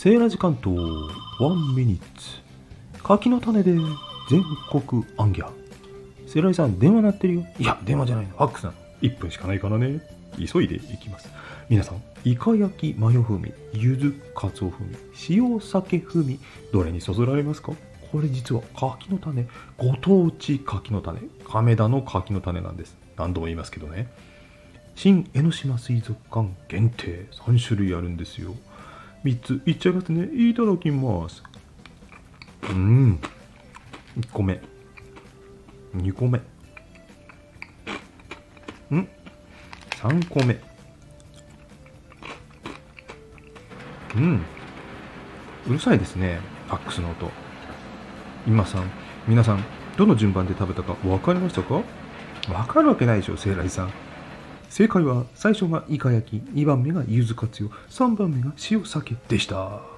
セーラ時間とワンミニッツ。柿の種で全国アンギャ。セーラジさん電話鳴ってるよ。いや電話じゃないの。ファックスなの。1分しかないからね。急いでいきます。皆さんイカ焼きマヨ風味柚子かつお風味塩酒風味どれにそそられますか？これ実は柿の種ご当地柿の種亀田の柿の種なんです。何度も言いますけどね。新江ノ島水族館限定3種類あるんですよ3つ。いっちゃいますね。いただきます。うん。1個目。2個目。うん。3個目。うん。うるさいですね。ファックスの音。今さん。皆さんどの順番で食べたか分かりましたか？分かるわけないでしょ聖来さん。正解は最初がイカ焼き2番目が柚子かつよ3番目が塩酒でした。